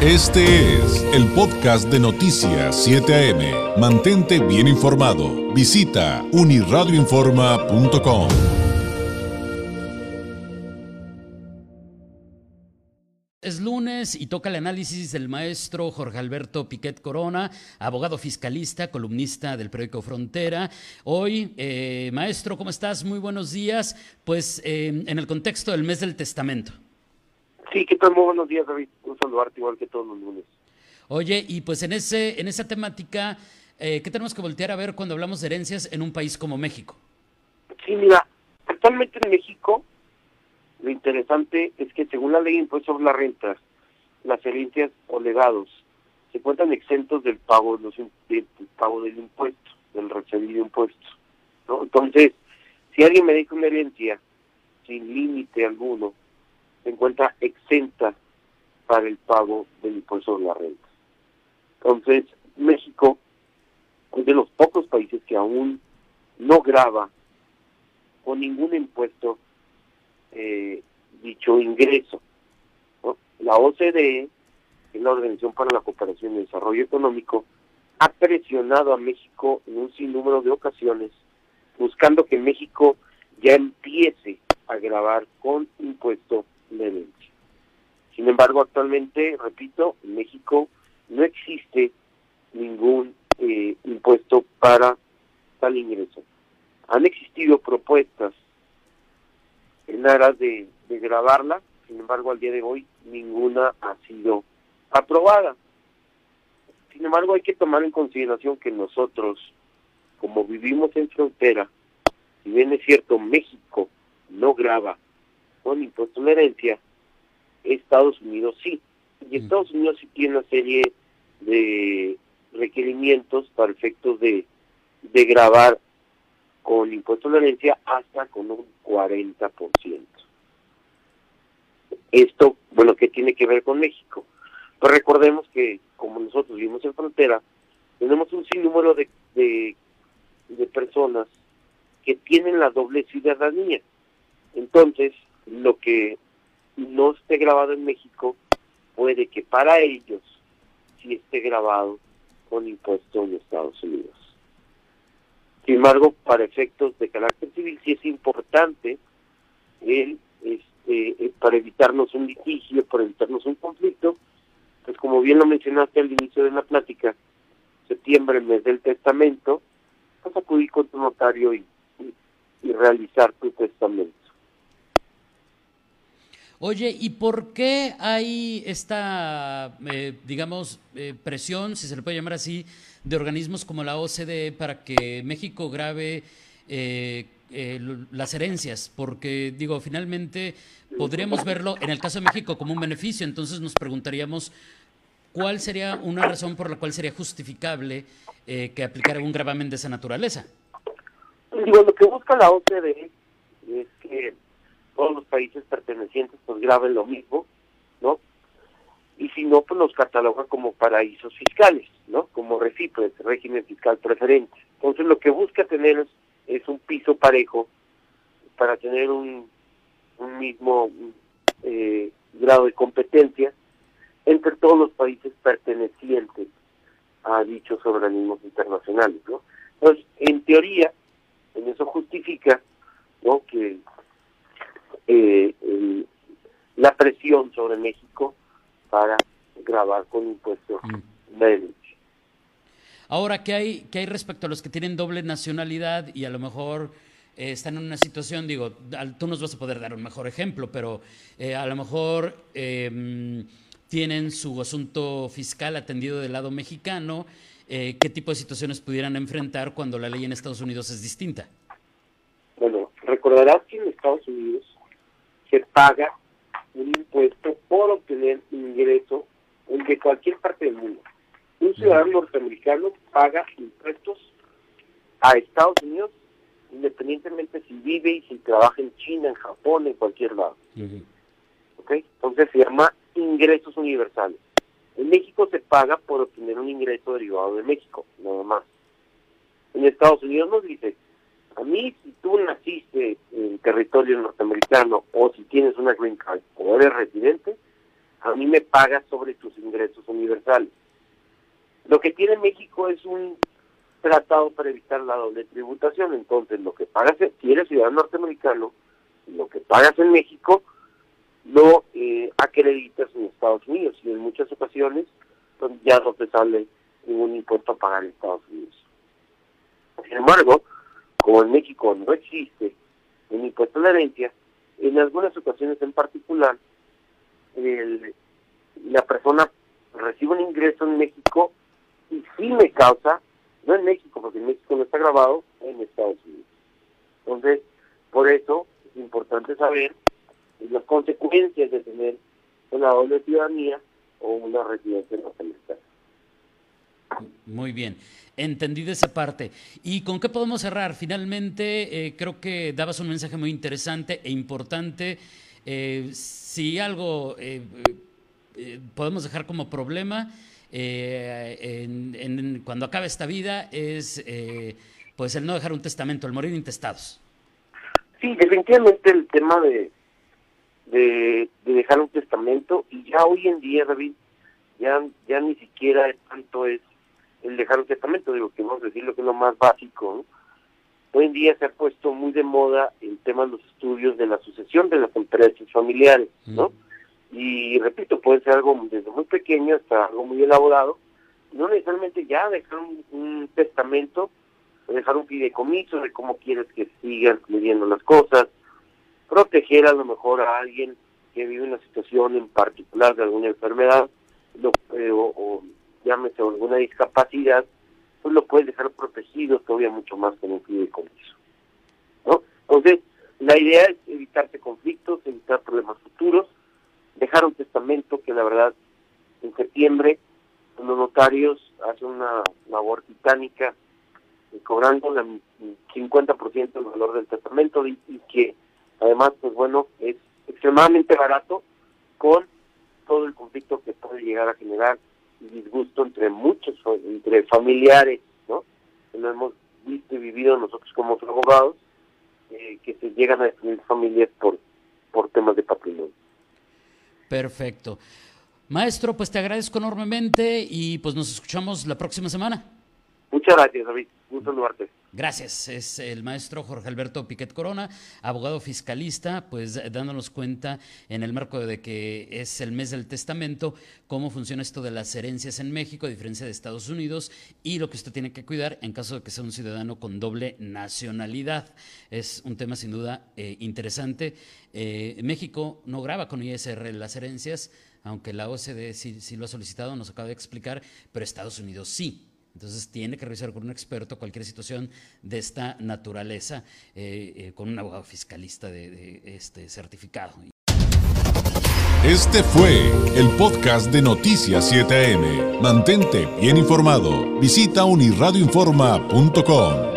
Este es el podcast de Noticias 7 AM. Mantente bien informado. Visita uniradioinforma.com. Es lunes y toca el análisis del maestro Jorge Alberto Piquet Corona, abogado fiscalista, columnista del periódico Frontera. Hoy, eh, maestro, ¿cómo estás? Muy buenos días. Pues eh, en el contexto del mes del testamento. Sí, ¿qué tal? Muy buenos días, David. Un saludarte igual que todos los lunes. Oye, y pues en, ese, en esa temática, eh, ¿qué tenemos que voltear a ver cuando hablamos de herencias en un país como México? Sí, mira, actualmente en México lo interesante es que según la ley de impuestos sobre la renta, las herencias o legados se encuentran exentos del pago, de los, del pago del impuesto, del recibido impuesto. ¿no? Entonces, si alguien me deja una herencia sin límite alguno, se encuentra exenta para el pago del impuesto sobre la renta. Entonces, México es de los pocos países que aún no graba con ningún impuesto eh, dicho ingreso. La OCDE, que es la Organización para la Cooperación y Desarrollo Económico, ha presionado a México en un sinnúmero de ocasiones buscando que México ya empiece a grabar con impuesto Sin embargo, actualmente, repito, en México no existe ningún eh, impuesto para tal ingreso. Han existido propuestas en aras de, de grabarla, sin embargo, al día de hoy ninguna ha sido aprobada. Sin embargo, hay que tomar en consideración que nosotros, como vivimos en frontera, si bien es cierto, México no graba con impuesto de herencia, Estados Unidos sí. Y mm. Estados Unidos sí tiene una serie de requerimientos para efectos de, de grabar con impuesto de herencia hasta con un 40%. Esto, bueno, ¿qué tiene que ver con México? Pues recordemos que como nosotros vivimos en frontera, tenemos un sinnúmero de, de, de personas que tienen la doble ciudadanía. Entonces, lo que no esté grabado en México, puede que para ellos sí esté grabado con impuesto en Estados Unidos. Sin embargo, para efectos de carácter civil sí es importante este, eh, para evitarnos un litigio, para evitarnos un conflicto, pues como bien lo mencionaste al inicio de la plática, septiembre, mes del testamento, a acudir con tu notario y realizar tu testamento. Oye, ¿y por qué hay esta, eh, digamos, eh, presión, si se le puede llamar así, de organismos como la OCDE para que México grabe eh, las herencias? Porque, digo, finalmente podríamos verlo en el caso de México como un beneficio, entonces nos preguntaríamos cuál sería una razón por la cual sería justificable que aplicara un gravamen de esa naturaleza. Digo, lo que busca la OCDE es que países pertenecientes pues graben lo mismo, ¿no? Y si no, pues los cataloga como paraísos fiscales, ¿no? Como recipes, régimen fiscal preferente. Entonces lo que busca tener es, un piso parejo para tener un, un mismo eh, grado de competencia entre todos los países pertenecientes a dichos organismos internacionales, ¿no? Entonces, en teoría, en eso justifica, ¿no? Que eh, la presión sobre México para grabar con impuestos mm. de Ahora, ¿qué hay, ¿qué hay respecto a los que tienen doble nacionalidad y a lo mejor eh, están en una situación, digo, tú nos vas a poder dar un mejor ejemplo, pero eh, a lo mejor em, tienen su asunto fiscal atendido del lado mexicano, ¿qué tipo de situaciones pudieran enfrentar cuando la ley en Estados Unidos es distinta? Bueno, recordarás que en Estados Unidos se paga un impuesto por obtener ingreso de cualquier parte del mundo. Un ciudadano norteamericano paga impuestos a Estados Unidos independientemente si vive y si trabaja en China, en Japón, en cualquier lado. Entonces se llama ingresos universales. En México se paga por obtener un ingreso derivado de México, nada más. En Estados Unidos nos dice, a mí, si tú naciste en territorio norteamericano o si tienes una green card o eres residente, a mí me pagas sobre tus ingresos universales. Lo que tiene México es un tratado para evitar la doble tributación, entonces lo que pagas, si eres ciudadano norteamericano, lo que pagas en México lo eh, acreditas en Estados Unidos y en muchas ocasiones pues, ya no te sale ningún impuesto a pagar en Estados Unidos. Sin embargo, como en México no existe un impuesto a la herencia, en algunas ocasiones en particular, la persona recibe un ingreso en México y sí me causa, no en México, porque en México no está grabado, en Estados Unidos. Entonces, por eso es importante saber las consecuencias de tener una doble ciudadanía o una residencia norteamericana. Muy bien, entendido esa parte. ¿Y con qué podemos cerrar? Finalmente, eh, creo que dabas un mensaje muy interesante e importante. Eh, si algo eh, podemos dejar como problema en, cuando acabe esta vida es pues el no dejar un testamento, el morir intestados. Sí, definitivamente el tema de, de, dejar un testamento y ya hoy en día, David, ya, ya ni siquiera tanto es el dejar un testamento, digo que vamos a decir lo que es lo más básico. Hoy en día se ha puesto muy de moda el tema de los estudios de la sucesión de las empresas familiares, ¿no? Y repito, puede ser algo desde muy pequeño hasta algo muy elaborado. No necesariamente ya dejar un, testamento, dejar un fideicomiso de cómo quieres que sigan fluyendo las cosas, proteger a lo mejor a alguien que vive una situación en particular de alguna enfermedad eh, o, llámese alguna discapacidad, pues lo puedes dejar protegido todavía mucho más con un fideicomiso. ¿no? Entonces, la idea es evitarse conflictos, evitar problemas futuros, dejar un testamento que la verdad en septiembre los notarios hacen una labor titánica eh, cobrando el 50% del valor del testamento y que Además, pues bueno, es extremadamente barato con todo el conflicto que puede llegar a generar disgusto entre muchos, entre familiares, ¿no? Que lo hemos visto y vivido nosotros como abogados, eh, que se llegan a definir familias por, por temas de patrimonio. Perfecto. Maestro, pues te agradezco enormemente y pues nos escuchamos la próxima semana. Muchas gracias, David. Gusto saludarte. Gracias. Es el maestro Jorge Alberto Piquet Corona, abogado fiscalista, pues dándonos cuenta en el marco de que es el mes del testamento, cómo funciona esto de las herencias en México, a diferencia de Estados Unidos, y lo que usted tiene que cuidar en caso de que sea un ciudadano con doble nacionalidad. Es un tema sin duda eh, interesante. Eh, México no graba con ISR las herencias, aunque la OCDE sí lo ha solicitado, nos acaba de explicar, pero Estados Unidos sí. Entonces tiene que revisar con un experto cualquier situación de esta naturaleza eh, eh, con un abogado fiscalista de, este certificado. Este fue el podcast de Noticias 7am. Mantente bien informado. Visita unirradioinforma.com.